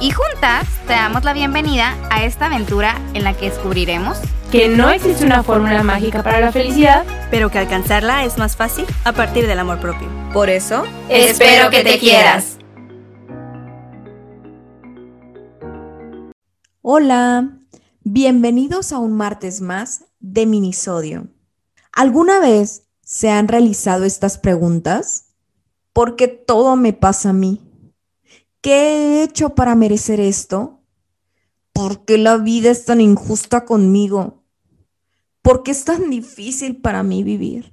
y juntas te damos la bienvenida a esta aventura en la que descubriremos que no existe una fórmula mágica para la felicidad, pero que alcanzarla es más fácil a partir del amor propio. Por eso, espero que te quieras. Hola, bienvenidos a un martes más de Minisodio. ¿Alguna vez se han realizado estas preguntas? ¿Por qué todo me pasa a mí? ¿Qué he hecho para merecer esto? ¿Por qué la vida es tan injusta conmigo? ¿Por qué es tan difícil para mí vivir?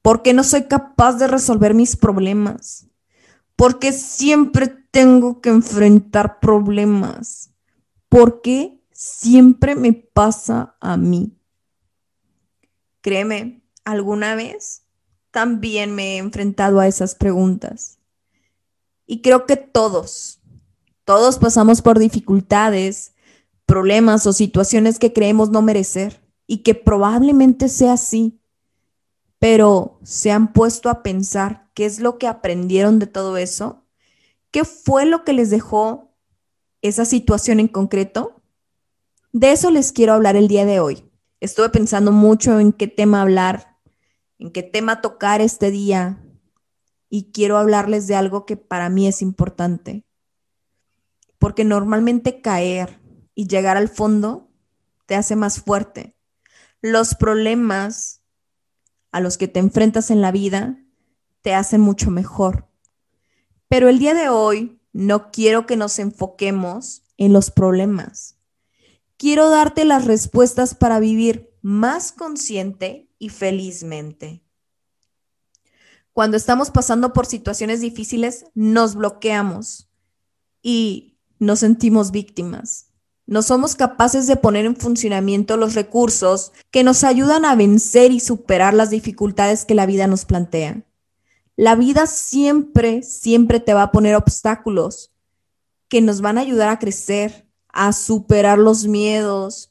¿Por qué no soy capaz de resolver mis problemas? ¿Por qué siempre tengo que enfrentar problemas? ¿Por qué siempre me pasa a mí? Créeme, alguna vez también me he enfrentado a esas preguntas. Y creo que todos, todos pasamos por dificultades, problemas o situaciones que creemos no merecer y que probablemente sea así. Pero se han puesto a pensar qué es lo que aprendieron de todo eso, qué fue lo que les dejó esa situación en concreto. De eso les quiero hablar el día de hoy. Estuve pensando mucho en qué tema hablar en qué tema tocar este día y quiero hablarles de algo que para mí es importante. Porque normalmente caer y llegar al fondo te hace más fuerte. Los problemas a los que te enfrentas en la vida te hacen mucho mejor. Pero el día de hoy no quiero que nos enfoquemos en los problemas. Quiero darte las respuestas para vivir más consciente y felizmente. Cuando estamos pasando por situaciones difíciles, nos bloqueamos y nos sentimos víctimas. No somos capaces de poner en funcionamiento los recursos que nos ayudan a vencer y superar las dificultades que la vida nos plantea. La vida siempre, siempre te va a poner obstáculos que nos van a ayudar a crecer, a superar los miedos,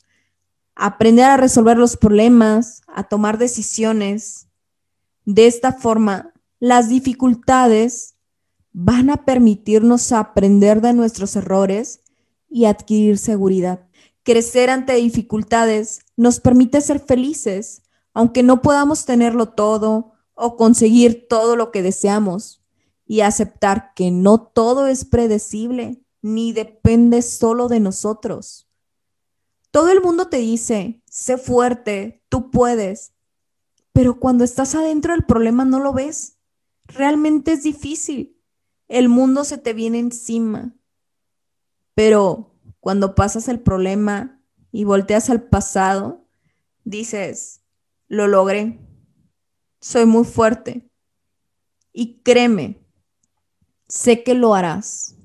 aprender a resolver los problemas, a tomar decisiones. De esta forma, las dificultades van a permitirnos aprender de nuestros errores y adquirir seguridad. Crecer ante dificultades nos permite ser felices, aunque no podamos tenerlo todo o conseguir todo lo que deseamos, y aceptar que no todo es predecible ni depende solo de nosotros. Todo el mundo te dice, sé fuerte, tú puedes, pero cuando estás adentro del problema no lo ves. Realmente es difícil. El mundo se te viene encima. Pero cuando pasas el problema y volteas al pasado, dices, lo logré. Soy muy fuerte. Y créeme, sé que lo harás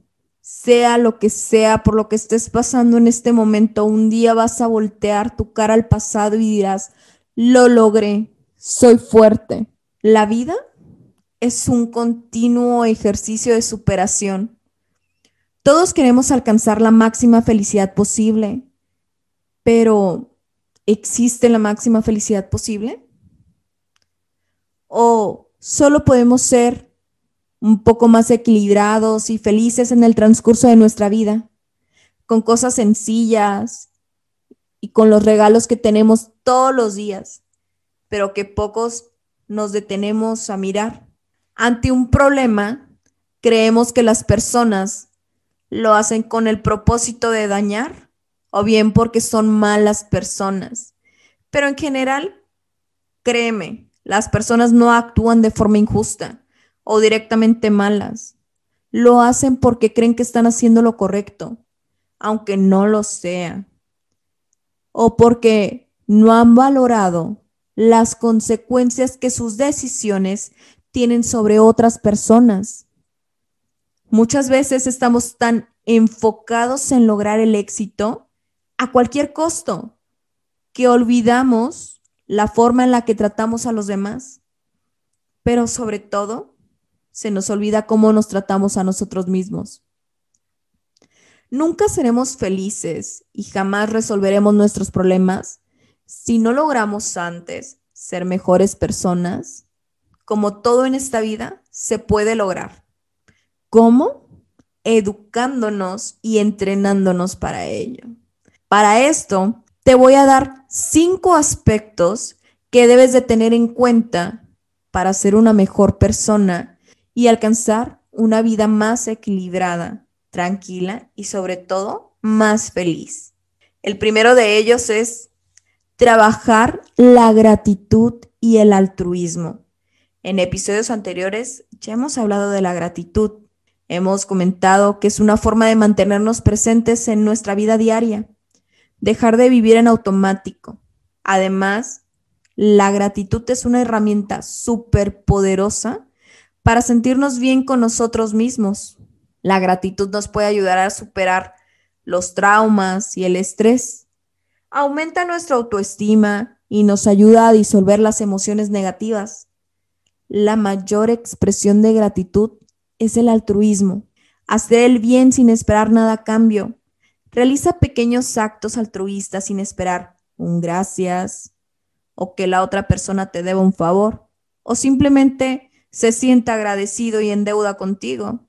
sea lo que sea, por lo que estés pasando en este momento, un día vas a voltear tu cara al pasado y dirás, lo logré, soy fuerte. La vida es un continuo ejercicio de superación. Todos queremos alcanzar la máxima felicidad posible, pero ¿existe la máxima felicidad posible? ¿O solo podemos ser un poco más equilibrados y felices en el transcurso de nuestra vida, con cosas sencillas y con los regalos que tenemos todos los días, pero que pocos nos detenemos a mirar. Ante un problema, creemos que las personas lo hacen con el propósito de dañar o bien porque son malas personas. Pero en general, créeme, las personas no actúan de forma injusta o directamente malas. Lo hacen porque creen que están haciendo lo correcto, aunque no lo sea. O porque no han valorado las consecuencias que sus decisiones tienen sobre otras personas. Muchas veces estamos tan enfocados en lograr el éxito a cualquier costo que olvidamos la forma en la que tratamos a los demás pero sobre todo se nos olvida cómo nos tratamos a nosotros mismos. Nunca seremos felices y jamás resolveremos nuestros problemas si no logramos antes ser mejores personas. Como todo en esta vida, se puede lograr. ¿Cómo? Educándonos y entrenándonos para ello. Para esto, te voy a dar cinco aspectos que debes de tener en cuenta para ser una mejor persona y alcanzar una vida más equilibrada, tranquila y sobre todo más feliz. El primero de ellos es trabajar la gratitud y el altruismo. En episodios anteriores ya hemos hablado de la gratitud. Hemos comentado que es una forma de mantenernos presentes en nuestra vida diaria, dejar de vivir en automático. Además, la gratitud es una herramienta súper poderosa para sentirnos bien con nosotros mismos. La gratitud nos puede ayudar a superar los traumas y el estrés. Aumenta nuestra autoestima y nos ayuda a disolver las emociones negativas. La mayor expresión de gratitud es el altruismo. Hacer el bien sin esperar nada a cambio. Realiza pequeños actos altruistas sin esperar un gracias, o que la otra persona te deba un favor, o simplemente se sienta agradecido y en deuda contigo.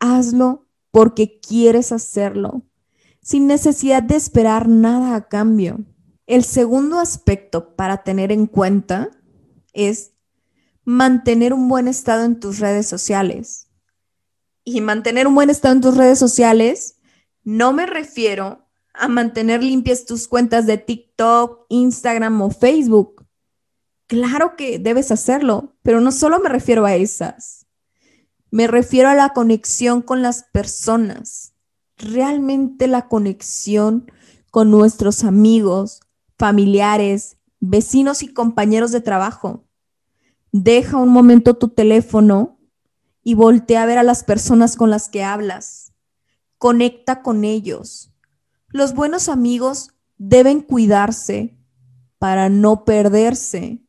Hazlo porque quieres hacerlo, sin necesidad de esperar nada a cambio. El segundo aspecto para tener en cuenta es mantener un buen estado en tus redes sociales. Y mantener un buen estado en tus redes sociales, no me refiero a mantener limpias tus cuentas de TikTok, Instagram o Facebook. Claro que debes hacerlo, pero no solo me refiero a esas. Me refiero a la conexión con las personas. Realmente la conexión con nuestros amigos, familiares, vecinos y compañeros de trabajo. Deja un momento tu teléfono y voltea a ver a las personas con las que hablas. Conecta con ellos los buenos amigos deben cuidarse para no perderse.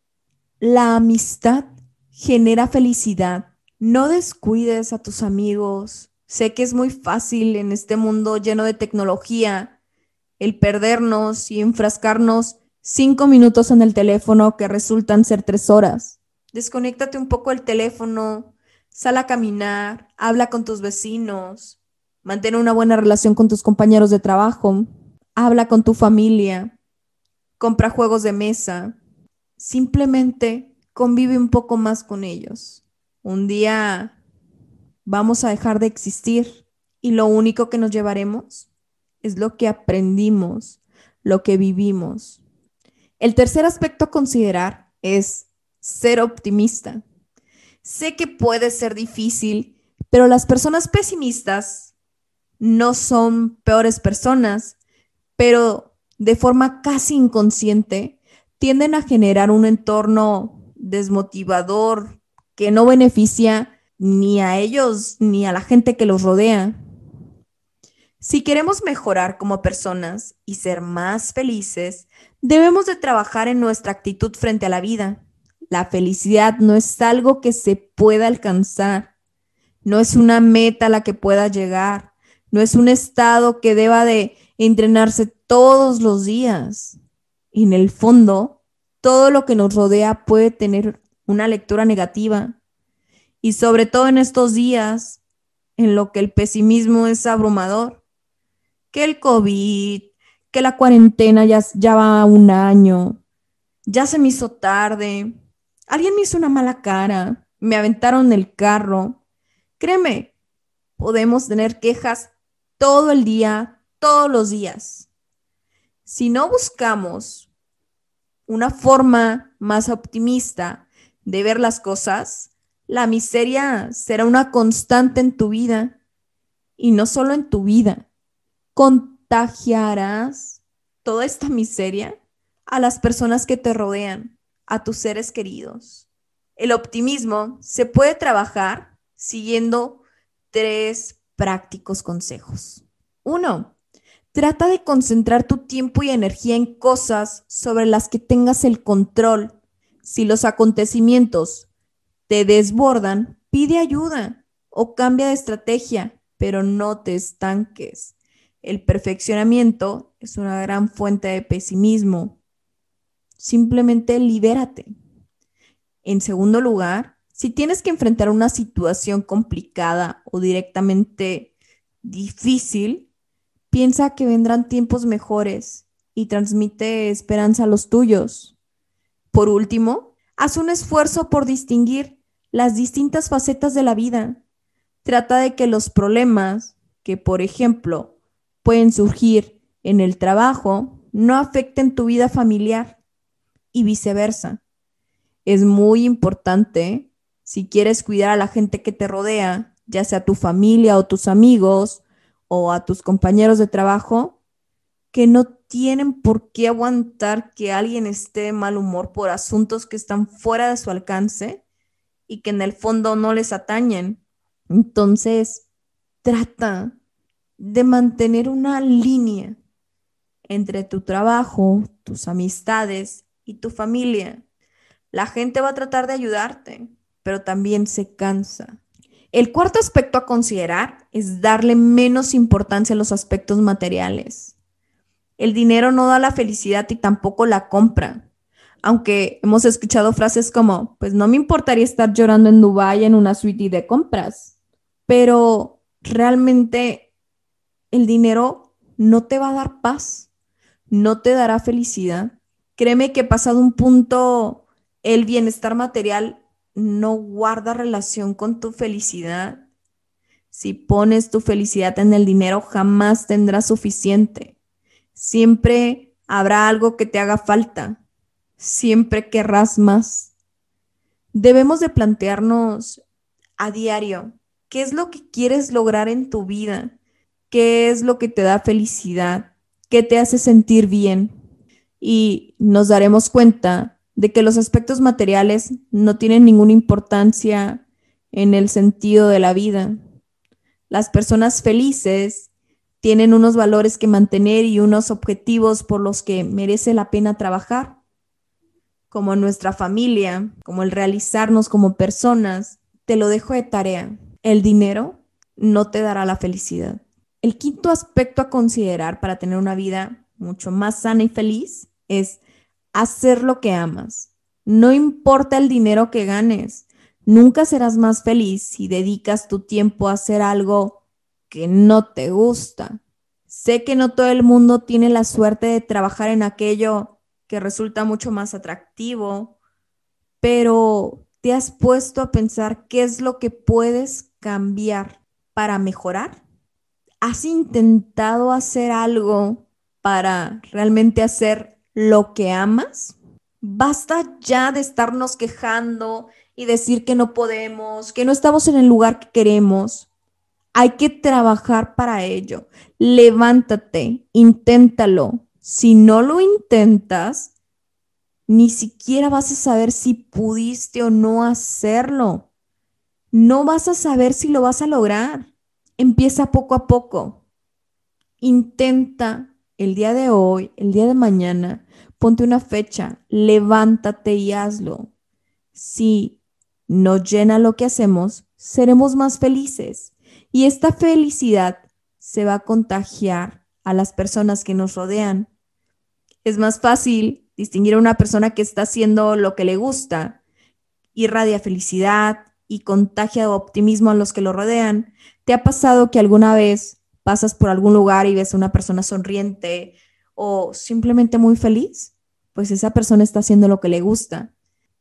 La amistad genera felicidad. No descuides a tus amigos. Sé que es muy fácil en este mundo lleno de tecnología el perdernos y enfrascarnos cinco minutos en el teléfono que resultan ser tres horas. Desconéctate un poco el teléfono, sal a caminar, habla con tus vecinos, Mantén una buena relación con tus compañeros de trabajo. Habla con tu familia. Compra juegos de mesa. Simplemente convive un poco más con ellos. Un día vamos a dejar de existir y lo único que nos llevaremos es lo que aprendimos, lo que vivimos. El tercer aspecto a considerar es ser optimista. Sé que puede ser difícil, pero las personas pesimistas no son peores personas, pero de forma casi inconsciente tienden a generar un entorno desmotivador que no beneficia ni a ellos ni a la gente que los rodea. Si queremos mejorar como personas y ser más felices, debemos de trabajar en nuestra actitud frente a la vida. La felicidad no es algo que se pueda alcanzar, no es una meta a la que pueda llegar, no es un estado que deba de entrenarse todos los días. en el fondo, todo lo que nos rodea puede tener una lectura negativa. Y sobre todo en estos días, en lo que el pesimismo es abrumador. Que el COVID, que la cuarentena ya, ya va un año, ya se me hizo tarde, alguien me hizo una mala cara, me aventaron el carro. Créeme, podemos tener quejas todo el día, todos los días. Si no buscamos una forma más optimista de ver las cosas, la miseria será una constante en tu vida y no solo en tu vida. Contagiarás toda esta miseria a las personas que te rodean, a tus seres queridos. El optimismo se puede trabajar siguiendo tres prácticos consejos. Uno, trata de concentrar tu tiempo y energía en cosas sobre las que tengas el control. Si los acontecimientos te desbordan, pide ayuda o cambia de estrategia, pero no te estanques. El perfeccionamiento es una gran fuente de pesimismo. Simplemente libérate. En segundo lugar, si tienes que enfrentar una situación complicada o directamente difícil, piensa que vendrán tiempos mejores y transmite esperanza a los tuyos. Por último, haz un esfuerzo por distinguir las distintas facetas de la vida. Trata de que los problemas que, por ejemplo, pueden surgir en el trabajo no afecten tu vida familiar y viceversa. Es muy importante, si quieres cuidar a la gente que te rodea, ya sea tu familia o tus amigos o a tus compañeros de trabajo, que no tienen por qué aguantar que alguien esté de mal humor por asuntos que están fuera de su alcance y que en el fondo no les atañen. Entonces, trata de mantener una línea entre tu trabajo, tus amistades y tu familia. La gente va a tratar de ayudarte, pero también se cansa. El cuarto aspecto a considerar es darle menos importancia a los aspectos materiales. El dinero no da la felicidad y tampoco la compra. Aunque hemos escuchado frases como, pues no me importaría estar llorando en Dubái en una suite de compras, pero realmente el dinero no te va a dar paz, no te dará felicidad. Créeme que pasado un punto, el bienestar material no guarda relación con tu felicidad. Si pones tu felicidad en el dinero, jamás tendrás suficiente. Siempre habrá algo que te haga falta. Siempre querrás más. Debemos de plantearnos a diario qué es lo que quieres lograr en tu vida qué es lo que te da felicidad, qué te hace sentir bien. Y nos daremos cuenta de que los aspectos materiales no tienen ninguna importancia en el sentido de la vida. Las personas felices tienen unos valores que mantener y unos objetivos por los que merece la pena trabajar, como nuestra familia, como el realizarnos como personas. Te lo dejo de tarea. El dinero no te dará la felicidad. El quinto aspecto a considerar para tener una vida mucho más sana y feliz es hacer lo que amas. No importa el dinero que ganes, nunca serás más feliz si dedicas tu tiempo a hacer algo que no te gusta. Sé que no todo el mundo tiene la suerte de trabajar en aquello que resulta mucho más atractivo, pero ¿te has puesto a pensar qué es lo que puedes cambiar para mejorar? ¿Has intentado hacer algo para realmente hacer lo que amas? Basta ya de estarnos quejando y decir que no podemos, que no estamos en el lugar que queremos. Hay que trabajar para ello. Levántate, inténtalo. Si no lo intentas, ni siquiera vas a saber si pudiste o no hacerlo. No vas a saber si lo vas a lograr. Empieza poco a poco. Intenta el día de hoy, el día de mañana, ponte una fecha, levántate y hazlo. Si nos llena lo que hacemos, seremos más felices y esta felicidad se va a contagiar a las personas que nos rodean. Es más fácil distinguir a una persona que está haciendo lo que le gusta, irradia felicidad y contagia optimismo a los que lo rodean, ¿Te ha pasado que alguna vez pasas por algún lugar y ves a una persona sonriente o simplemente muy feliz? Pues esa persona está haciendo lo que le gusta.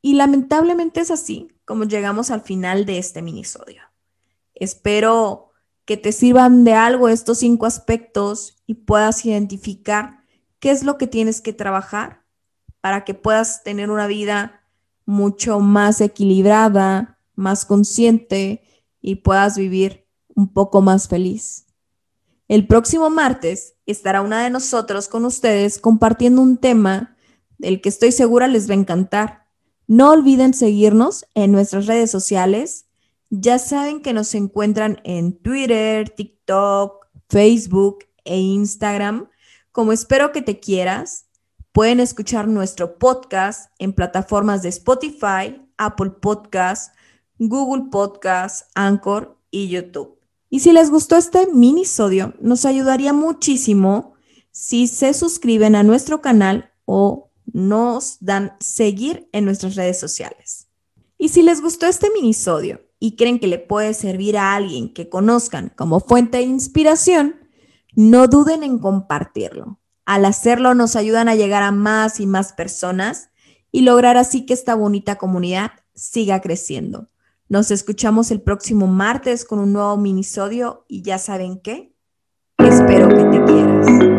Y lamentablemente es así como llegamos al final de este minisodio. Espero que te sirvan de algo estos cinco aspectos y puedas identificar qué es lo que tienes que trabajar para que puedas tener una vida mucho más equilibrada, más consciente y puedas vivir un poco más feliz. El próximo martes estará una de nosotros con ustedes compartiendo un tema del que estoy segura les va a encantar. No olviden seguirnos en nuestras redes sociales. Ya saben que nos encuentran en Twitter, TikTok, Facebook e Instagram. Como espero que te quieras, pueden escuchar nuestro podcast en plataformas de Spotify, Apple Podcast, Google Podcast, Anchor y YouTube. Y si les gustó este minisodio, nos ayudaría muchísimo si se suscriben a nuestro canal o nos dan seguir en nuestras redes sociales. Y si les gustó este minisodio y creen que le puede servir a alguien que conozcan como fuente de inspiración, no duden en compartirlo. Al hacerlo nos ayudan a llegar a más y más personas y lograr así que esta bonita comunidad siga creciendo. Nos escuchamos el próximo martes con un nuevo minisodio y ya saben qué, espero que te quieran.